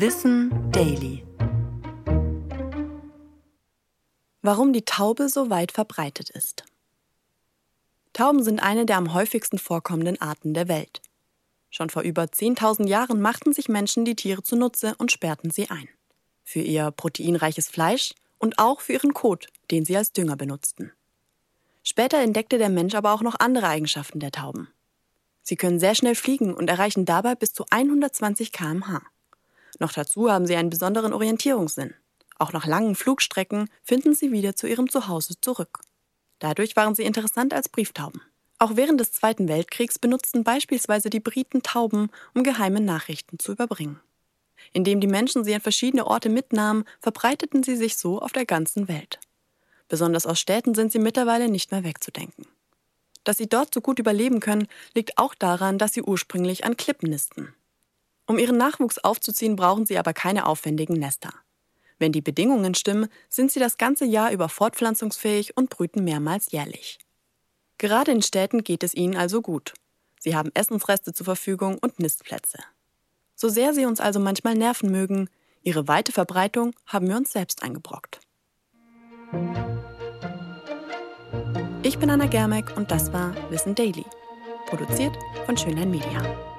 Wissen Daily. Warum die Taube so weit verbreitet ist. Tauben sind eine der am häufigsten vorkommenden Arten der Welt. Schon vor über 10.000 Jahren machten sich Menschen die Tiere zunutze und sperrten sie ein. Für ihr proteinreiches Fleisch und auch für ihren Kot, den sie als Dünger benutzten. Später entdeckte der Mensch aber auch noch andere Eigenschaften der Tauben. Sie können sehr schnell fliegen und erreichen dabei bis zu 120 km/h. Noch dazu haben sie einen besonderen Orientierungssinn. Auch nach langen Flugstrecken finden sie wieder zu ihrem Zuhause zurück. Dadurch waren sie interessant als Brieftauben. Auch während des Zweiten Weltkriegs benutzten beispielsweise die Briten Tauben, um geheime Nachrichten zu überbringen. Indem die Menschen sie an verschiedene Orte mitnahmen, verbreiteten sie sich so auf der ganzen Welt. Besonders aus Städten sind sie mittlerweile nicht mehr wegzudenken. Dass sie dort so gut überleben können, liegt auch daran, dass sie ursprünglich an Klippen nisten. Um ihren Nachwuchs aufzuziehen, brauchen sie aber keine aufwendigen Nester. Wenn die Bedingungen stimmen, sind sie das ganze Jahr über fortpflanzungsfähig und brüten mehrmals jährlich. Gerade in Städten geht es ihnen also gut. Sie haben Essensreste zur Verfügung und Nistplätze. So sehr sie uns also manchmal nerven mögen, ihre weite Verbreitung haben wir uns selbst eingebrockt. Ich bin Anna Germeck und das war Wissen Daily, produziert von Schönlein Media.